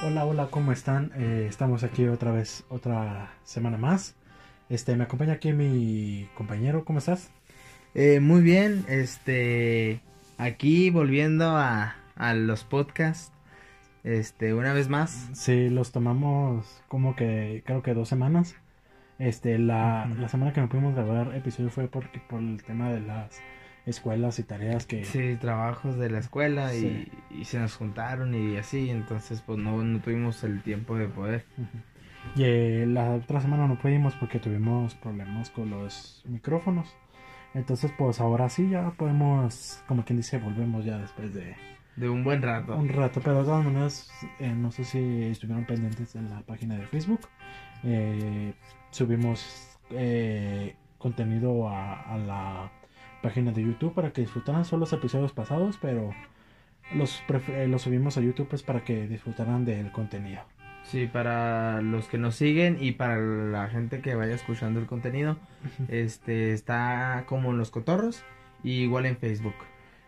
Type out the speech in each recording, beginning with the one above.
Hola, hola, ¿cómo están? Eh, estamos aquí otra vez, otra semana más. Este, me acompaña aquí mi compañero, ¿cómo estás? Eh, muy bien, este, aquí volviendo a, a los podcasts, este, una vez más. Sí, los tomamos como que, creo que dos semanas. Este, la, la semana que no pudimos grabar episodio fue porque, por el tema de las escuelas y tareas que... Sí, trabajos de la escuela Sí. y, y se nos juntaron y así, entonces pues no, no tuvimos el tiempo de poder. Y eh, la otra semana no pudimos porque tuvimos problemas con los micrófonos. Entonces, pues ahora sí ya podemos, como quien dice, volvemos ya después de De un buen rato. un rato. Pero de todas maneras, eh, no sé si estuvieron pendientes en la página de Facebook. Eh, subimos eh, contenido a, a la página de YouTube para que disfrutaran solo los episodios pasados, pero los, eh, los subimos a YouTube pues para que disfrutaran del contenido. Sí, para los que nos siguen y para la gente que vaya escuchando el contenido, este, está como en los cotorros y igual en Facebook.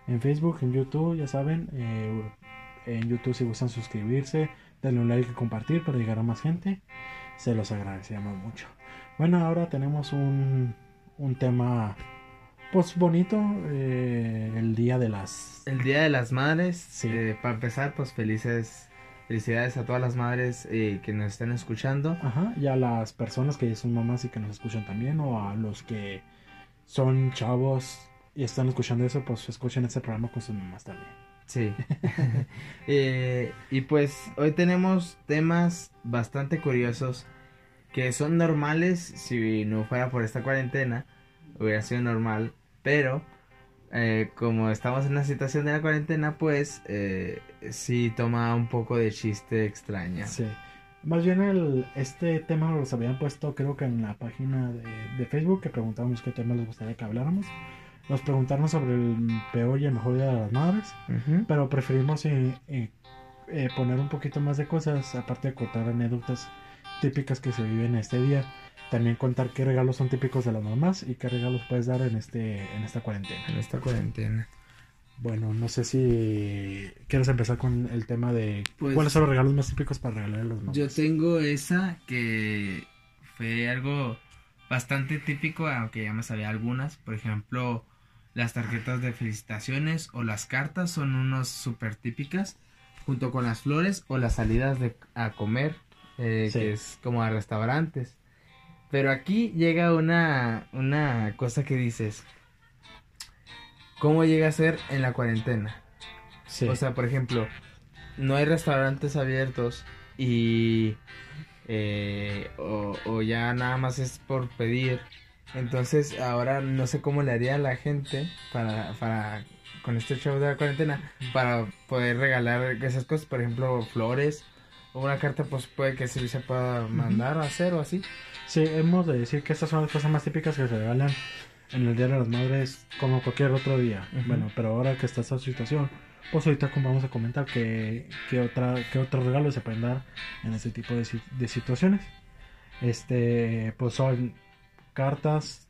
En Facebook, en YouTube, ya saben. eh, en YouTube si gustan suscribirse, darle un like y compartir para llegar a más gente. Se los agradecemos mucho. Bueno, ahora tenemos un, un tema pues bonito. eh, el día de las... El Día de las Madres, Sí. eh, para empezar, pues felices, felicidades a todas las madres eh, que nos están escuchando. Ajá, y a las personas que ya son mamás y que nos escuchan también, o a los que son chavos y están escuchando eso, pues escuchen este programa con sus mamás también. Sí. Eh, y pues hoy tenemos temas bastante curiosos que son normales si no fuera por esta cuarentena, hubiera sido normal, pero eh, como estamos en una situación de la cuarentena, pues eh, sí toma un poco de chiste extraña. Sí. Más bien el, este tema los habían puesto creo que en la página de, de Facebook que preguntábamos qué tema les gustaría que habláramos. Nos preguntaron sobre el peor y el mejor día de las madres, Ujú. pero preferimos eh, eh, eh, poner un poquito más de cosas, aparte de contar anécdotas típicas que se viven este día. También contar qué regalos son típicos de las mamás y qué regalos puedes dar en este en esta cuarentena. En esta cuarentena. Bueno, no sé si quieres empezar con el tema de Pues- cuáles son los regalos más típicos para regalar a las mamás. Yo tengo esa que fue algo bastante típico, aunque ya me sabía algunas. Por ejemplo, las tarjetas de felicitaciones o las cartas son unos súper típicas, junto con las flores o las salidas de, a comer, eh, Sí. que es como a restaurantes. Pero aquí llega una, una cosa que dices, ¿cómo llega a ser en la cuarentena? Sí. O sea, por ejemplo, no hay restaurantes abiertos y eh, o, o ya nada más es por pedir. Entonces ahora no sé cómo le haría a la gente para, para con este show de la cuarentena para poder regalar esas cosas, por ejemplo, flores una carta, pues puede que sí se pueda mandar a hacer o así. Sí, hemos de decir que estas son las cosas más típicas que se regalan en el Día de las Madres como cualquier otro día. Bueno, pero ahora que está esta situación, pues ahorita vamos a comentar que, que, otra, que otros regalos se pueden dar en este tipo de, de situaciones. Este, pues son cartas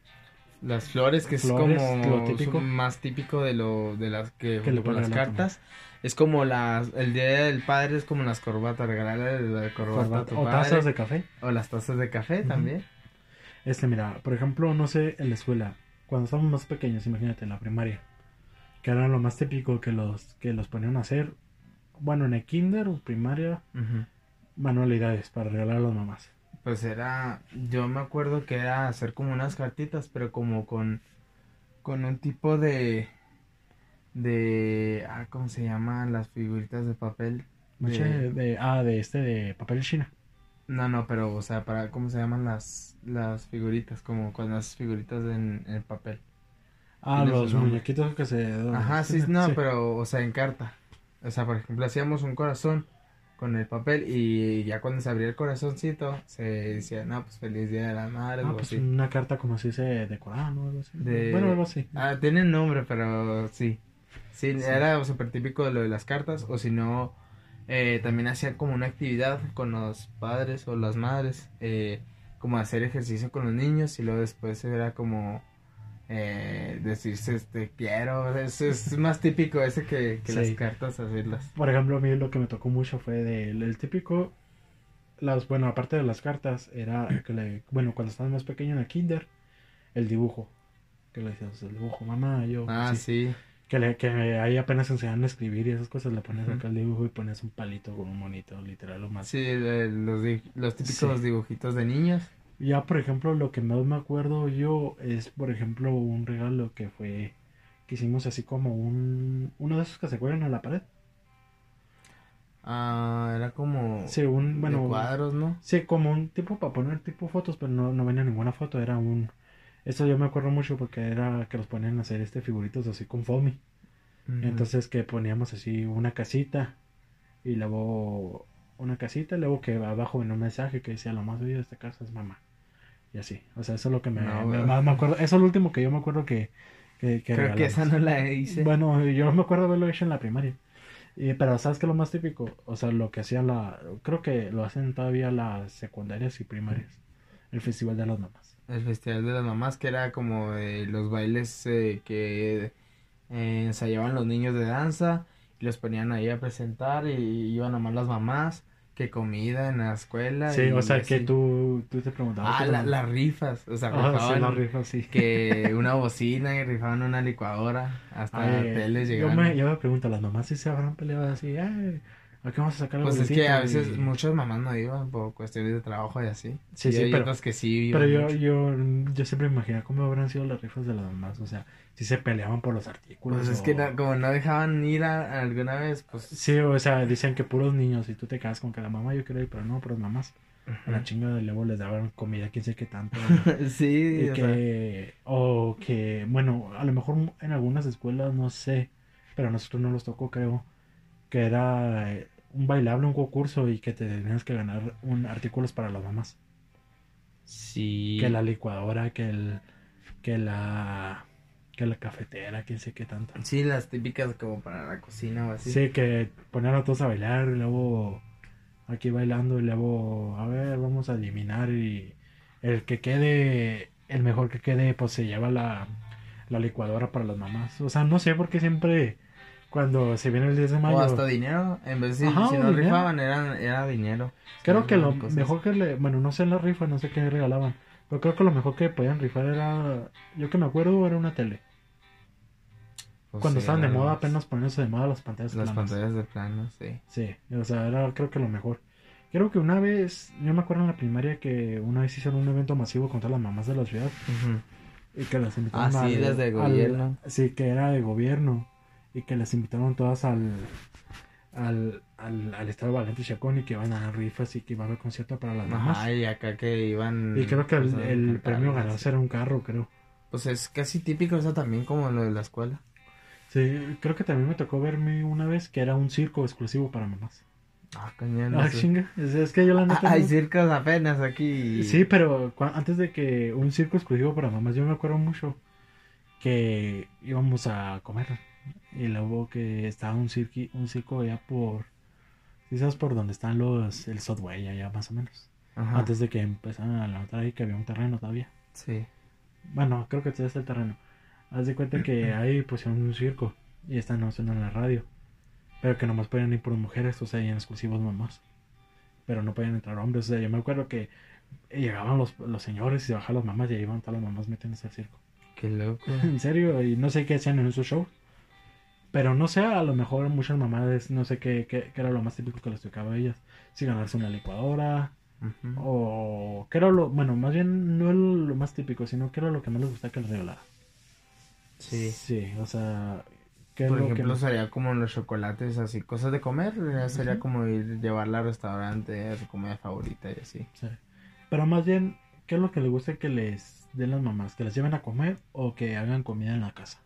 Las flores, que Flores, es como lo típico. más típico de lo de las que, Que le las cartas. Es como las el día del padre es como las corbatas, regalarle la corbata a corbata- tu o padre, tazas de café. o las tazas de café también. Este, mira, por ejemplo, no sé, en la escuela, cuando estábamos más pequeños, imagínate, en la primaria, que era lo más típico que los, que los ponían a hacer, bueno, en el kinder o primaria, manualidades para regalar a las mamás. Pues era, yo me acuerdo que era hacer como unas cartitas, pero como con con un tipo de de ah, ¿cómo se llaman las figuritas de papel? De- de, ah, de este, de papel china. No, no, pero o sea, para ¿cómo se llaman las las figuritas? Como con las figuritas en, en el papel. Ah, los muñequitos que se... Ajá, sí, no, pero, o sea, en carta. O sea, por ejemplo, hacíamos un corazón con el papel y ya cuando se abría el corazoncito, se decía, no, pues feliz día de la madre, Ah, algo pues así. una carta como si se decorada, ¿no? Algo así. De- Bueno, algo así. Ah, tiene nombre, pero sí. Sí, Sí. era súper típico de lo de las cartas, o si no, eh, también hacían como una actividad con los padres o las madres, eh, como hacer ejercicio con los niños y luego después era como eh, decirse este quiero, es, es más típico ese que, que las cartas hacerlas. Por ejemplo, a mí lo que me tocó mucho fue del el típico, las, bueno, aparte de las cartas, era que le, bueno, cuando estabas más pequeño en el kinder, el dibujo. Que le decías, el dibujo, mamá, yo. Ah, sí. sí. Que, le, que ahí apenas enseñan a escribir y esas cosas, le pones Ujú. acá el dibujo y pones un palito con un monito, literal, lo más. Sí, los, los típicos Sí. dibujitos de niños. Ya, por ejemplo, lo que más me acuerdo yo es, por ejemplo, un regalo que fue, que hicimos así como un, uno de esos que se cuelgan a la pared. Ah, era como Sí, un, bueno, de cuadros, ¿no? Sí, como un tipo para poner tipo fotos, pero no, no venía ninguna foto, era un... Eso yo me acuerdo mucho porque era que los ponían a hacer este figuritos así con foamy. Entonces que poníamos así una casita y luego una casita y luego que abajo venía un mensaje que decía lo más bello de esta casa es mamá. Y así, o sea, eso es lo que me, No, me- güey. más me acuerdo. Eso es lo último que yo me acuerdo que... que, que Creo que esa no la hice. Bueno, yo me acuerdo haberlo hecho en la primaria. Y, pero ¿sabes qué es lo más típico? O sea, lo que hacía la... Creo que lo hacen todavía las secundarias y primarias. El Festival de las Mamás. El Festival de las Mamás, que era como de los bailes eh, que eh, ensayaban los niños de danza y los ponían ahí a presentar y iban nomás las mamás, que comida en la escuela. Sí, y o sea, que tú, tú te preguntabas... Ah, la- las rifas, o sea, Ah, sí, rifaban la rifa, sí. que una bocina y rifaban una licuadora, hasta Ay, teles yo llegaban. me, yo me pregunto, ¿las mamás sí se habrán peleado así? Ay, ¿a qué vamos a sacar Pues es que a veces Y- muchas mamás no iban por cuestiones de trabajo y así. Sí, Y sí, hay pero- otras que sí Pero iban yo, mucho. yo, yo siempre me imaginé cómo habrán sido las rifas de las mamás. O sea, si se peleaban por los artículos. Pues es que no- como no dejaban ir a, a alguna vez, pues... Sí, o sea, dicen que puros niños y tú te quedas con que la mamá yo quiero ir, pero no, puras mamás. A la chingada de luego les daban comida, quién sé qué tanto. sí, y o sea, que, o que, bueno, a lo mejor en algunas escuelas, no sé, pero a nosotros no nos tocó, creo, que era eh, un bailable, un concurso y que te tenías que ganar un artículos para las mamás. sí. Que la licuadora, que el, que la, que la cafetera, quién sé qué tanto. Sí, las típicas como para la cocina o así. Sí, que ponían a todos a bailar y luego aquí bailando y luego, a ver, vamos a eliminar y el que quede, el mejor que quede, pues se lleva la, la licuadora para las mamás. O sea, no sé por qué siempre cuando se viene el 10 de mayo, O hasta dinero, en vez de Ajá, si no dinero. rifaban, eran, era dinero. creo Sí, que lo cosas. mejor que le, bueno, no sé en la rifa, no sé qué regalaban, pero creo que lo mejor que podían rifar era, yo que me acuerdo, era una tele. Pues Cuando sí, estaban de moda, las- apenas poniéndose de moda las pantallas Las planas. pantallas de plano, sí. Sí, o sea, era creo que lo mejor. Creo que una vez, yo me acuerdo en la primaria que una vez hicieron un evento masivo con todas las mamás de la ciudad y que las invitaron Ah, sí, al- desde el al- gobierno. sí, que era de gobierno y que las invitaron todas al al, al, al estado Valente Chacón y que iban a dar rifas y que iba a haber concierto para las mamás. Ajá, y acá que iban... y creo que el, pues, el premio ganarse era un carro, creo. Pues es casi típico eso también como lo de la escuela. Sí, creo que también me tocó verme una vez que era un circo exclusivo para mamás. Ah, cañón. Ah, chinga, es, es que yo la Ah, neta Hay no- circos apenas aquí. Sí, pero antes de que un circo exclusivo para mamás, yo me acuerdo mucho que íbamos a comer y luego que estaba un circo, un circo allá por, ¿sí sabes por donde están los, el Subway allá más o menos? Ajá. Antes de que empezaran a levantar ahí que había un terreno todavía. Sí. Bueno, creo que todavía está el terreno. Haz de cuenta que ahí pusieron un circo y están no suena en la radio. Pero que nomás podían ir por mujeres, o sea, y en exclusivos mamás. Pero no podían entrar hombres. O sea, yo me acuerdo que llegaban los, los señores y se bajaban las mamás y ahí iban todas las mamás metiéndose al circo. Qué loco. En serio, y no sé qué hacían en esos shows. Pero no sé, a lo mejor muchas mamás, no sé qué, qué, qué era lo más típico que les tocaba a ellas. Si ganarse una licuadora, o qué era lo, bueno, más bien no lo más típico, sino qué era lo que más les gustaba que les regalara. Sí. Sí, o sea, ¿qué es Por lo ejemplo, que sería como los chocolates, así, cosas de comer. Sería como ir llevarla al restaurante, a su comida favorita y así. Sí. Pero más bien, ¿qué es lo que les gusta que les den las mamás? ¿Que les lleven a comer o que hagan comida en la casa?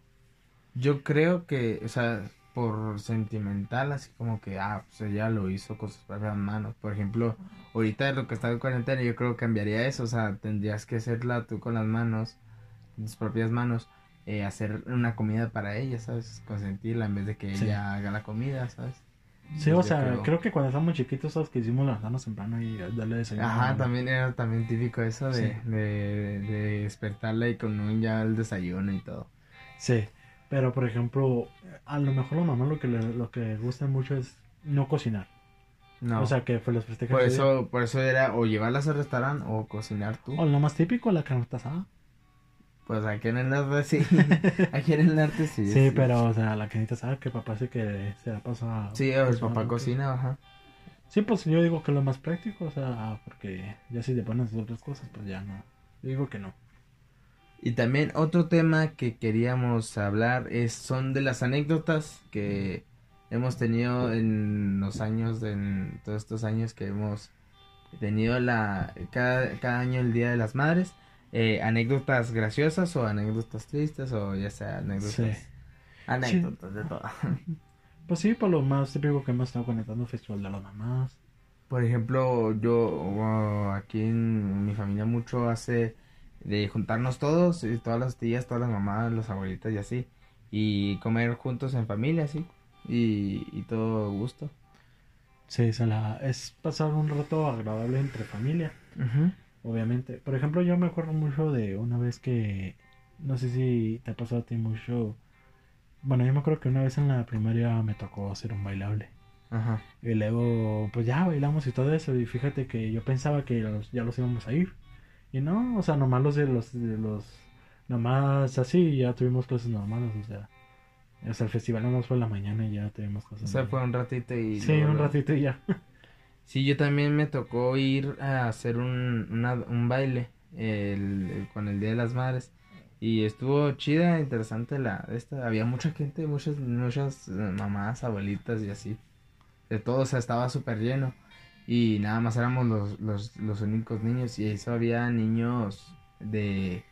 Yo creo que, o sea, por sentimental, así como que, ah, pues ella lo hizo con sus propias manos. Por ejemplo, ahorita de lo que está en cuarentena, yo creo que cambiaría eso. O sea, tendrías que hacerla tú con las manos, con tus propias manos, eh, hacer una comida para ella, ¿sabes? Consentirla en vez de que Sí. ella haga la comida, ¿sabes? Sí, o sea, creo que cuando estábamos chiquitos, todos que hicimos levantarnos temprano y darle desayuno. Ajá, también era también típico eso de, Sí. de, de despertarla y con un ya el desayuno y todo. Sí, pero por ejemplo, a lo mejor la mamá lo que le, lo que le gusta mucho es no cocinar. No, O sea, que fue los festejos. por día. eso, por eso era o llevarlas al restaurante o cocinar tú. O lo más típico, la carnita asada. Pues aquí en el norte sí, aquí en el norte sí. Sí, pero, o sea, la carnita asada que papá sí que se la pasa. Sí, el cocinando, papá que- cocina, ajá. Sí, pues yo digo que lo más práctico, o sea, porque ya si te pones otras cosas, pues ya no. Yo digo que no. Y también otro tema que queríamos hablar es son de las anécdotas que hemos tenido en los años, en todos estos años que hemos tenido la cada, cada año el Día de las Madres. eh, anécdotas graciosas o anécdotas tristes o ya sea anécdotas. Sí. Anécdotas de todo. Pues sí, por lo más típico que hemos estado conectando, Festival de las Mamás. Por ejemplo, yo uh, aquí en mi familia mucho hace de juntarnos todos, y todas las tías, todas las mamás, las abuelitas y así, y comer juntos en familia, así, y, y todo gusto. Sí, se la, es pasar un rato agradable entre familia, obviamente. Por ejemplo, yo me acuerdo mucho de una vez que, no sé si te ha pasado a ti mucho. Bueno, yo me acuerdo que una vez en la primaria me tocó hacer un bailable. Ajá. Y luego, pues ya bailamos y todo eso. Y fíjate que yo pensaba que los- ya los íbamos a ir. Y no, o sea, nomás los de los, de los, nomás así, ya tuvimos cosas normales, o sea. O sea, el festival nomás fue en la mañana y ya tuvimos cosas O sea, fue un ratito y... Sí, un ratito y ya. Sí, yo también me tocó ir a hacer un, una- un baile el- el- con el Día de las Madres. Y estuvo chida, interesante la esta. Había mucha gente, muchas, muchas eh, mamás, abuelitas y así. De todo, o sea, estaba súper lleno. Y nada más éramos los, los, los únicos niños. Y eso había niños de,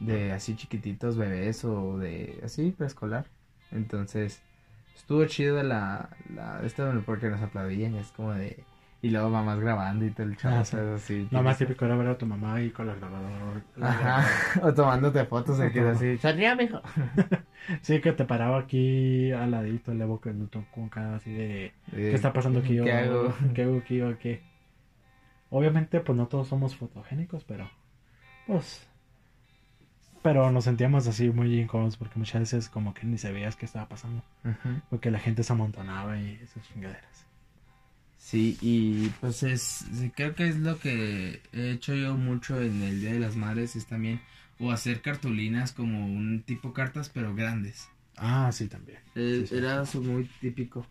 de así chiquititos, bebés o de así preescolar. Entonces, estuvo chido la, la esta porque nos aplaudían. Es como de. Y luego mamás grabando y todo el chavo. Ah, así, más típico. era ver a tu mamá ahí con la grabadora. la Ajá, o tomándote fotos aquí así. Sonría, mijo. Sí, que te paraba aquí al ladito, le boca con cara así de ¿qué está pasando aquí? ¿Qué hago? ¿Qué hago aquí o qué? Obviamente, pues no todos somos fotogénicos, pero pues pero nos sentíamos así muy incómodos porque muchas veces como que ni sabías qué estaba pasando, porque la gente se amontonaba y esas chingaderas. Sí, y pues es, creo que es lo que he hecho yo mucho en el Día de las Madres, es también, o hacer cartulinas como un tipo cartas, pero grandes. Ah, sí, también. Eh, Sí, sí, Era eso muy típico.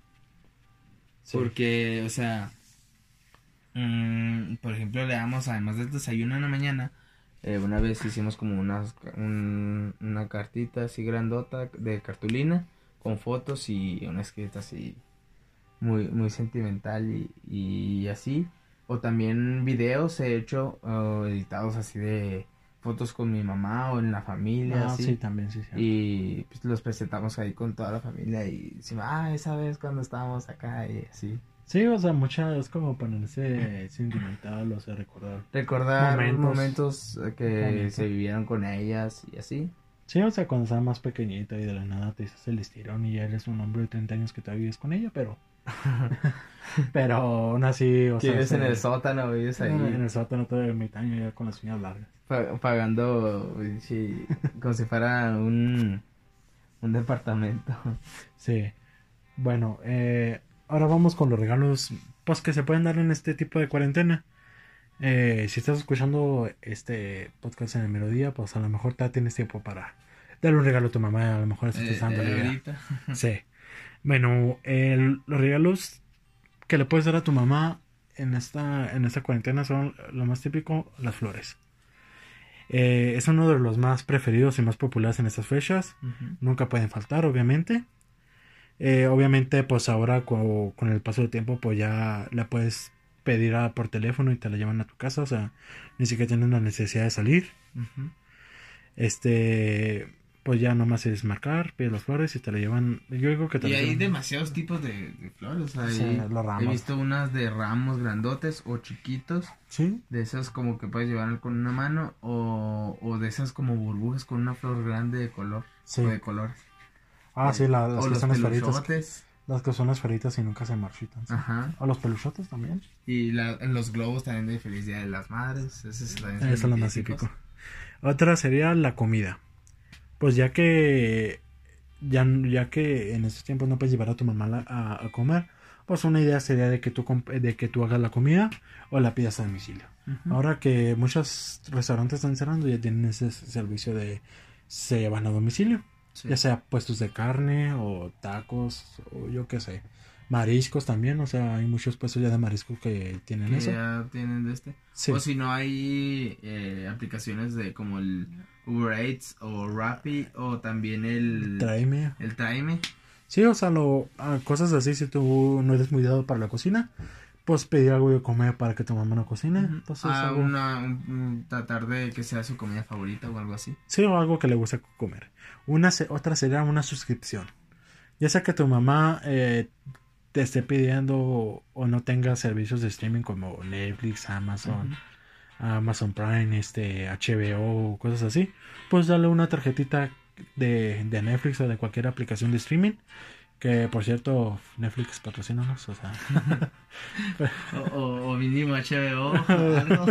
Sí. Porque, o sea, mm, por ejemplo, le damos, además del desayuno en la mañana, eh, una vez hicimos como unas, un- una cartita así grandota de cartulina con fotos y una escrita así muy, muy sentimental y, y así. O también videos he hecho oh, editados así de fotos con mi mamá o en la familia. Ah, así. sí, también, sí, sí. Y pues los presentamos ahí con toda la familia y decimos, ah, esa vez cuando estábamos acá y así. Sí, o sea, muchas es como ponerse sentimental, o sea, recordar. Recordar Momentos. momentos, eh, que se vivieron con ellas y así. Sí, o sea, cuando estaba más pequeñito y de la nada te dices el estirón y ya eres un hombre de 30 años que todavía vives con ella, pero... pero aún así, o sea... Vives en el sótano, vives ahí En el sótano todo de mitad año ya con las uñas largas. pa- pagando sí, como si fuera un, un departamento. Sí. Bueno, eh, ahora vamos con los regalos pues que se pueden dar en este tipo de cuarentena. Eh, si estás escuchando este podcast en el mediodía, pues a lo mejor te tienes tiempo para darle un regalo a tu mamá, a lo mejor estás Eh, pensando eh. Sí. Bueno, el- los regalos que le puedes dar a tu mamá en esta, en esta cuarentena son lo más típico, las flores. Eh, es uno de los más preferidos y más populares en estas fechas. Nunca pueden faltar, obviamente. Eh, obviamente, pues ahora co- con el paso del tiempo, pues ya la puedes pedir a- por teléfono y te la llevan a tu casa. O sea, ni siquiera tienes la necesidad de salir. Este, pues ya nomás es marcar, pides las flores y te la llevan. Yo digo que te Y hay llevan- demasiados tipos de, de flores. Sí, los ramos. He visto unas de ramos grandotes o chiquitos. Sí, De esas como que puedes llevar con una mano. O, o de esas como burbujas con una flor grande de color. sí. O de colores. Ah, sí, la- las o que los son esferitas. peluchotes. Las que son las feritas y nunca se marchitan. ¿sí? Ajá. O los peluchotes también. Y la, los globos también de Feliz Día de las Madres. Es, Eso es lo más típico. Otra sería la comida. Pues ya que ya, ya que en estos tiempos no puedes llevar a tu mamá a, a comer, pues una idea sería de que tú de que tú hagas la comida o la pidas a domicilio. Ahora que muchos restaurantes están cerrando, ya tienen ese servicio de se llevan a domicilio, Sí. ya sea puestos de carne o tacos o yo qué sé, mariscos también, o sea, hay muchos puestos ya de mariscos que tienen Que eso. ya tienen de este. Sí. O si no hay eh, aplicaciones de como el Uber Eats o Rappi o también el Tráeme. el Time. Sí, o sea, lo, cosas así, si tú no eres muy dado para la cocina, pues pedir algo de comer para que tu mamá no cocine. Entonces, Ah, algo- una, un- tratar de que sea su comida favorita o algo así. Sí, o algo que le guste comer. Una, otra sería una suscripción. Ya sea que tu mamá eh, te esté pidiendo o no tenga servicios de streaming como Netflix, Amazon, Amazon Prime, este, HBO, cosas así, pues dale una tarjetita de, de Netflix o de cualquier aplicación de streaming. Que por cierto, Netflix patrocínanos, o sea, O, o, o mínimo HBO. algo.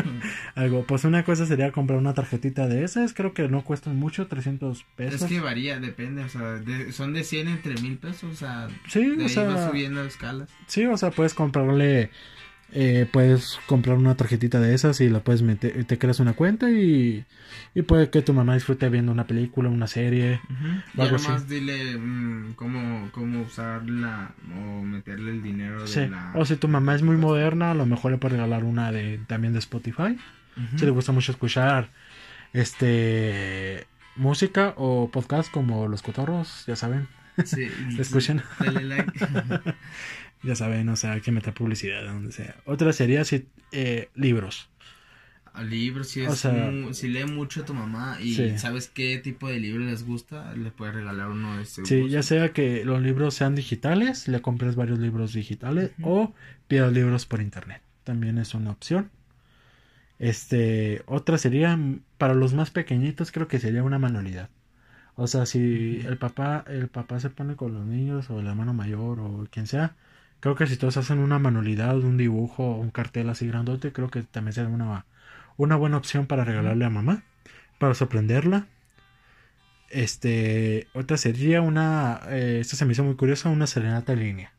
algo. Pues una cosa sería comprar una tarjetita de esas, creo que no cuestan mucho, 300 pesos. es que varía, depende. O sea, de- son de 100 entre 1000 pesos. O sea, sí, de o ahí va sea, subiendo escalas. Sí, o sea, puedes comprarle, eh, puedes comprar una tarjetita de esas y la puedes meter, te creas una cuenta y, y puede que tu mamá disfrute viendo una película, una serie. Y algo además así. dile mm, cómo, cómo usarla o meterle el dinero de la... O si tu mamá es muy moderna, a lo mejor le puedes regalar una de también de Spotify. Si le gusta mucho escuchar este música o podcast como Los Cotorros, ya saben, Sí, escuchen. Dale like. ya saben, o sea, hay que meter publicidad donde sea. Otra sería si, eh, libros. A libros, si, O sea- si lee mucho tu mamá y Sí. sabes qué tipo de libro les gusta, le puedes regalar uno de este Sí, gusto. ya sea que los libros sean digitales, le compres varios libros digitales o pidas libros por internet. También es una opción. Este, otra sería mm, para los más pequeñitos creo que sería una manualidad. O sea, si el papá el papá se pone con los niños o el hermano mayor o quien sea, creo que si todos hacen una manualidad, un dibujo o un cartel así grandote, creo que también sería una una buena opción para regalarle a mamá para sorprenderla. Este, otra sería una, eh, esto se me hizo muy curioso, una serenata en línea.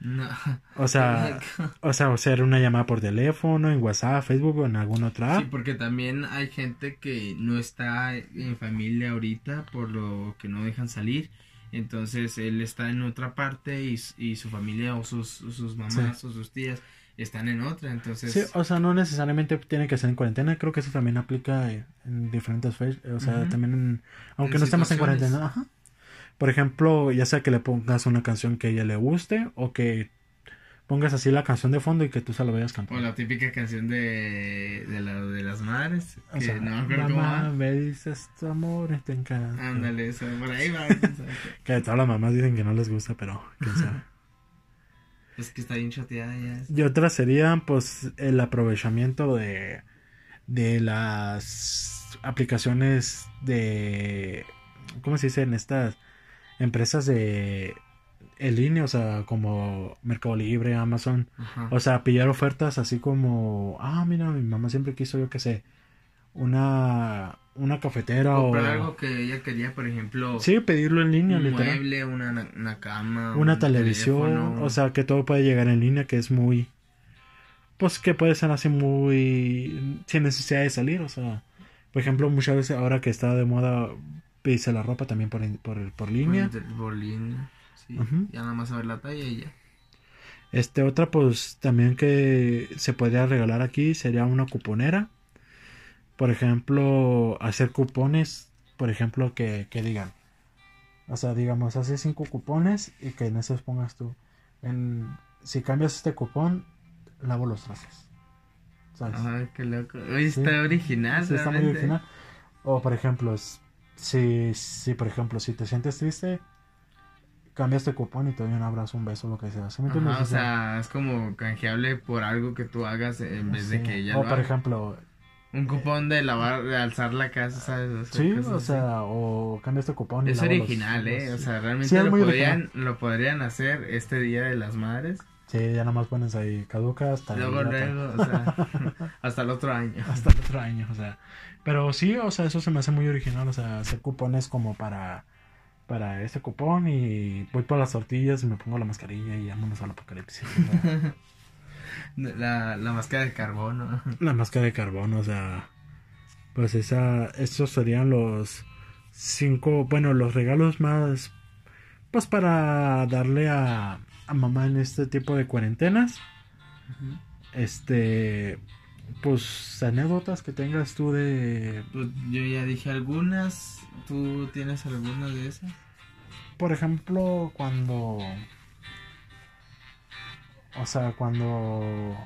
No. O sea, o sea, o sea, una llamada por teléfono, en WhatsApp, Facebook o en alguna otra Sí, porque también hay gente que no está en familia ahorita por lo que no dejan salir. Entonces él está en otra parte y, y su familia o sus, sus mamás o sus tías están en otra. Entonces, Sí, o sea, no necesariamente tiene que ser en cuarentena, creo que eso también aplica en- en diferentes fechas, o sea, también en- aunque En no estemos en cuarentena, ajá. Por ejemplo, ya sea que le pongas una canción que a ella le guste o que pongas así la canción de fondo y que tú se la vayas o cantando. la típica canción de, de, la, de las madres. O Que sea, no me acuerdo cómo mamá, va. me dices tu amor, te encanta. Ándale, eso, por ahí va. Que todas las mamás dicen que no les gusta, pero quién sabe. es que está bien choteada ya. Y otra sería, pues, el aprovechamiento de, de las aplicaciones de, ¿cómo se dice? En estas empresas de en línea, o sea, como Mercado Libre, Amazon. Ajá. O sea, pillar ofertas así como, ah, mira, mi mamá siempre quiso, yo qué sé, una, una cafetera o... Comprar algo que ella quería, por ejemplo, Sí, pedirlo en línea, un literal. mueble, una, una cama, una un televisión, teléfono. o sea, que todo puede llegar en línea, que es muy, pues que puede ser así muy, sin necesidad de salir, o sea, por ejemplo, muchas veces ahora que está de moda pedirse la ropa también por, por, por línea. Por, por línea, Ya nada más saber la talla y ya. Este, otra, pues también que se podría regalar aquí sería una cuponera. Por ejemplo, hacer cupones, por ejemplo, que, que digan, o sea, digamos, hace cinco cupones y que en esos pongas tú, en, si cambias este cupón, lavo los trastes. ¿Sabes? Ay, qué loco. Sí. está original. Sí, está muy original. O por ejemplo, si, si por ejemplo, si te sientes triste, cambias este cupón y te doy un abrazo, un beso, lo que sea. ¿Sí me entiendes? Ajá, o sea, es como canjeable por algo que tú hagas en vez de que ella O lo por haga. ejemplo, Un cupón de lavar, de alzar la casa, ¿sabes? Sí, o así. sea, o cambia este cupón. y Es los- original, ¿eh? los- O sea, realmente Sí, lo, podrían, lo podrían hacer este Día de las Madres. Sí, ya nada más pones ahí caduca hasta Luego, el- luego, o sea, hasta el otro año. hasta el otro año, o sea. Pero sí, o sea, eso se me hace muy original, o sea, hacer cupones como para para ese cupón y voy por las tortillas y me pongo la mascarilla y vámonos al apocalipsis. La, la máscara de carbono. la máscara de carbón, o sea, pues esa estos serían los cinco, bueno, los regalos más pues para darle a a mamá en este tipo de cuarentenas. Este pues anécdotas que tengas tú de Pues yo ya dije algunas. ¿Tú tienes algunas de esas? por ejemplo, cuando. O sea, cuando.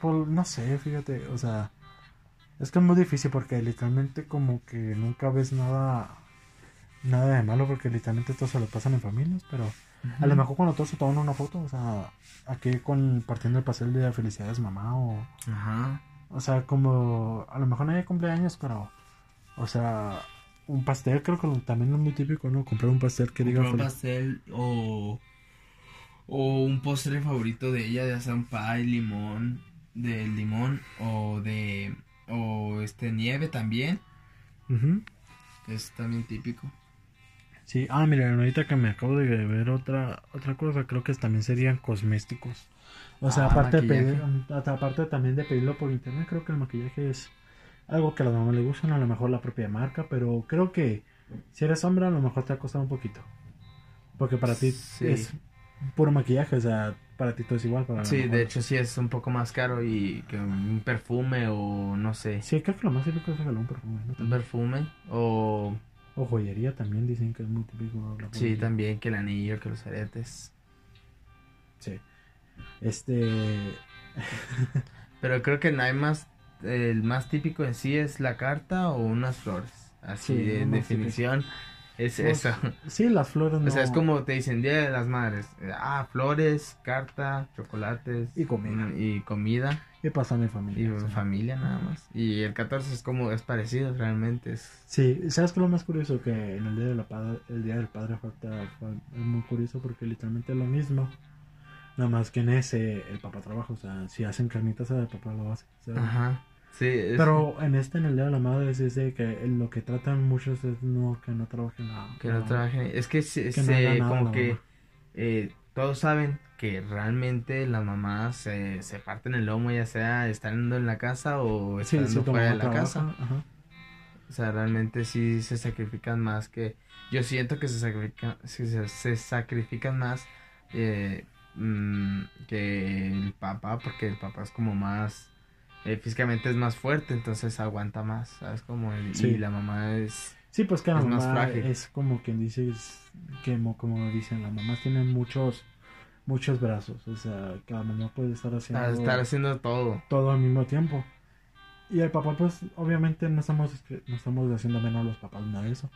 Pues no sé, fíjate, o sea. Es que es muy difícil porque literalmente, como que nunca ves nada. Nada de malo porque literalmente todo se lo pasan en familias, pero. A lo mejor cuando todos se toman una foto, o sea, aquí con partiendo el pastel de felicidades mamá o. Ajá. O sea, como. A lo mejor no hay cumpleaños, pero. O sea, un pastel creo que también es muy típico, ¿no? Comprar un pastel que diga un pastel o, o un postre favorito de ella, sea un pie, limón, de limón o de o este nieve también, que es también típico. Sí, ah, mira, ahorita que me acabo de ver otra otra cosa, creo que también serían cosméticos. O sea, Ah, aparte de pedir, hasta aparte también de pedirlo por internet, creo que el maquillaje es algo que a la mamá le gusta, a lo mejor la propia marca, pero creo que si eres hombre a lo mejor te ha costado un poquito. Porque para ti Sí. es puro maquillaje, o sea, para ti todo es igual. Para Sí, de hecho sí es un poco más caro y que un perfume o no sé, Sí, creo que lo más típico es regalar un perfume, ¿no? un perfume o O joyería también dicen que es muy típico. la sí también que el anillo, que los aretes. Sí. Este. Pero creo que no hay más, el más típico en sí es la carta o unas flores. Así Sí, de definición es Pues, eso. Sí, las flores no. O sea, es como te dicen Día de las Madres. Ah, flores, carta, chocolates. Y comida. Y comida. Y pasan en Y familia. sea. familia nada más. Y el 14 es como, es parecido realmente. Es... Sí, ¿sabes qué lo más curioso? Que en el día, de la padre, el día del padre falta, fue- es muy curioso porque literalmente es lo mismo. Nada más que en ese el papá trabaja, o sea, si hacen carnitas el papá lo hace. ¿sabes? Ajá. Sí, es... Pero en este, en el día de la madre, es de que lo que tratan muchos es no, que no trabajen la. Que no la- trabajen. Es que se, Que no se- nada como que eh, todos saben que realmente las mamás se, se parten el lomo, ya sea estando en la casa o estando sí, fuera de la trabaja, casa. ajá. O sea, realmente sí se sacrifican más que... Yo siento que se sacrifican, se, se sacrifican más eh, mm, que el papá, porque el papá es como más... eh, físicamente es más fuerte, entonces aguanta más, ¿sabes? Como el- Sí. Y la mamá es... Sí, pues que la Es más mamá frágil. es como quien dice, es que mo- como dicen, las mamás tienen muchos, muchos brazos, o sea, que la mamá puede estar haciendo estar haciendo todo. todo al mismo tiempo. Y el papá, pues, obviamente no estamos, no estamos haciendo menos a los papás, nada de eso.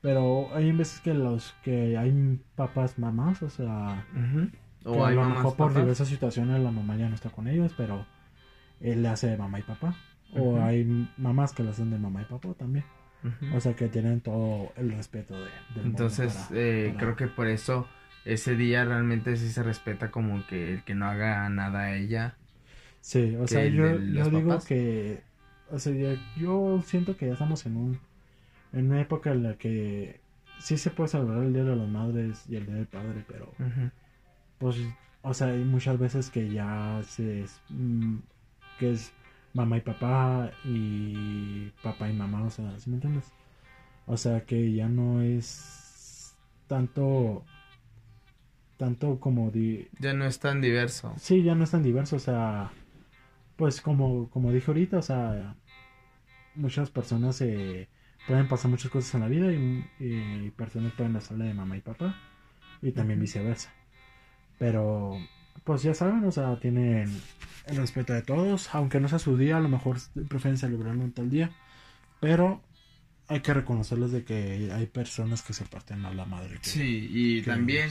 Pero hay veces que los que hay papás mamás, o sea, que O a hay lo mejor por papás. diversas situaciones la mamá ya no está con ellos, pero él le hace de mamá y papá. O hay mamás que le hacen de mamá y papá también. O sea, que tienen todo el respeto de, del Entonces, para- eh, para- creo que por eso ese día realmente sí se respeta como que el que no haga nada a ella. Sí, o sea, yo, digo que, o sea, yo siento que ya estamos en un, en una época en la que sí se puede celebrar el Día de las Madres y el Día del Padre, pero, pues, o sea, hay muchas veces que ya se, es, mm, que es mamá y papá y papá y mamá, o sea, ¿sí me entiendes? O sea, que ya no es tanto, tanto como di, Ya no es tan diverso. Sí, ya no es tan diverso, o sea, pues como, como dije ahorita, o sea, muchas personas eh, pueden pasar muchas cosas en la vida y, y personas pueden hacerle de mamá y papá y también viceversa. Pero, pues ya saben, o sea, tienen el respeto de todos, aunque no sea su día, a lo mejor prefieren celebrarlo en tal día, pero hay que reconocerles de que hay personas que se parten a la madre. que- Sí, y también,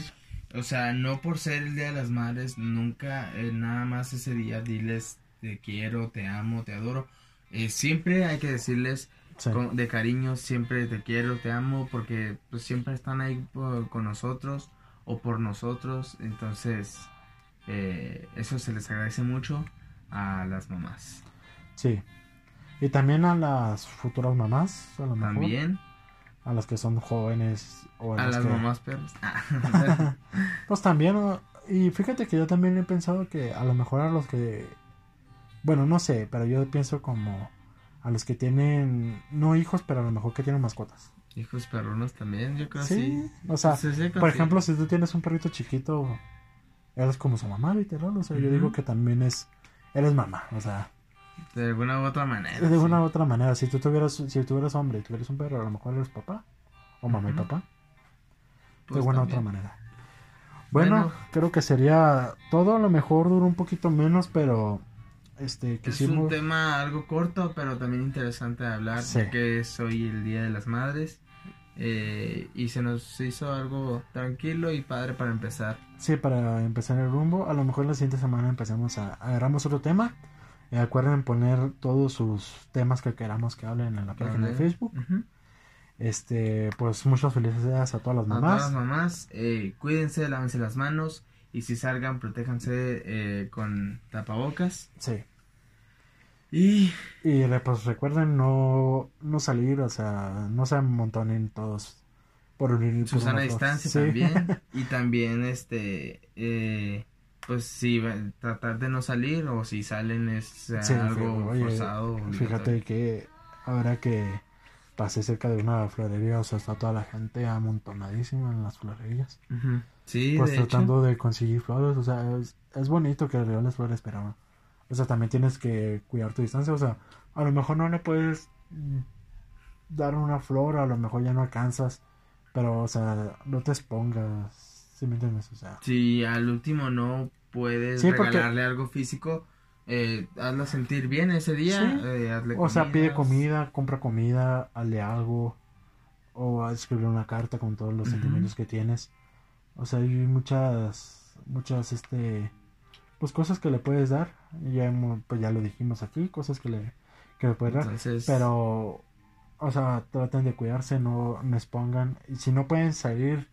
o sea, no por ser el Día de las Madres, nunca, eh, nada más ese día diles te quiero, te amo, te adoro. eh, siempre hay que decirles Sí. con- de cariño, siempre te quiero, te amo, porque pues siempre están ahí por- con nosotros o por nosotros, entonces eh, eso se les agradece mucho a las mamás. Sí. Y también a las futuras mamás, a lo mejor. También A las que son jóvenes o a las las que- mamás perros. Ah, Pues también, y fíjate que yo también he pensado que a lo mejor a los que, bueno, no sé, pero yo pienso como a los que tienen, no hijos, pero a lo mejor que tienen mascotas. Hijos perrunos también, yo creo Sí, sí. o sea, Sí, sí, por ejemplo, si tú tienes un perrito chiquito, eres como su mamá, literal, o sea, yo digo que también es, eres mamá, o sea, de alguna u otra manera. de sí. una u otra manera, si tú tuvieras, si tuvieras hombre y tuvieras un perro, a lo mejor eres papá, o mamá y papá. Pues de buena también. otra manera. Bueno, Bueno. creo que sería todo. A lo mejor duró un poquito menos, pero este Es un quisimos. tema algo corto, pero también interesante de hablar, Sí. ya que es hoy el Día de las Madres. Eh, y se nos hizo algo tranquilo y padre para empezar. Sí, para empezar el rumbo. A lo mejor la siguiente semana empezamos a agarramos otro tema. Eh, acuerden poner todos sus temas que queramos que hablen en la página de. Facebook. Este, pues muchas felicidades a todas las A todas mamás. las mamás, eh, cuídense, lávense las manos y si salgan, protéjanse eh, con tapabocas. Sí. Y Y pues recuerden no, no salir, o sea, no se amontonen todos por unir por Susana flor. distancia Sí. también. Y también, este, eh, pues sí, tratar de no salir o si salen es Sí, algo oye, forzado. Fíjate que ahora que pasé cerca de una florería, o sea, está toda la gente amontonadísima en las florerías. Ujú. Sí, Pues de hecho. tratando de conseguir flores, o sea, es, es bonito que regales flores, pero, o sea, también tienes que cuidar tu distancia, o sea, a lo mejor no le puedes dar una flor, a lo mejor ya no alcanzas, pero, o sea, no te expongas, ¿sí me entiendes? O sea, Si al último no puedes Sí, porque- regalarle algo físico, eh, hazla sentir bien ese día. Sí. eh, hazle o sea, pide comida, compra comida, hazle algo, o escribir una carta con todos los sentimientos que tienes. O sea, hay muchas, muchas, este, pues cosas que le puedes dar. Ya, pues ya lo dijimos aquí, cosas que le, que le puedes dar. Entonces, Pero, o sea, traten de cuidarse, no, no expongan. Y si no pueden salir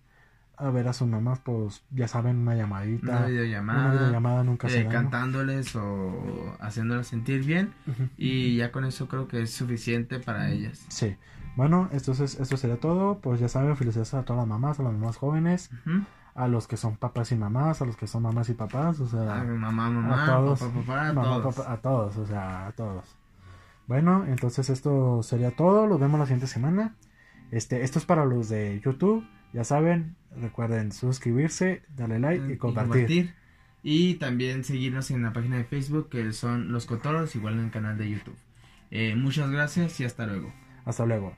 a ver a sus mamás, pues ya saben, una llamadita. una videollamada, Una videollamada nunca eh, se cantándoles o haciéndolas sentir bien. Y ya con eso creo que es suficiente para ellas. Sí. Bueno, entonces esto sería todo. Pues ya saben, felicidades a todas las mamás, a las mamás jóvenes, Ujú. A los que son papás y mamás, a los que son mamás y papás, o sea, Ah, mamá, mamá, a todos, papá, papá, a mamá, todos. papá, a todos, o sea, a todos. Bueno, entonces esto sería todo. Los vemos la siguiente semana. Este, esto es para los de YouTube. Ya saben, recuerden suscribirse, darle like y compartir. Y también seguirnos en la página de Facebook que son Los Cotoros, igual en el canal de YouTube. Eh, muchas gracias y hasta luego. Hasta luego.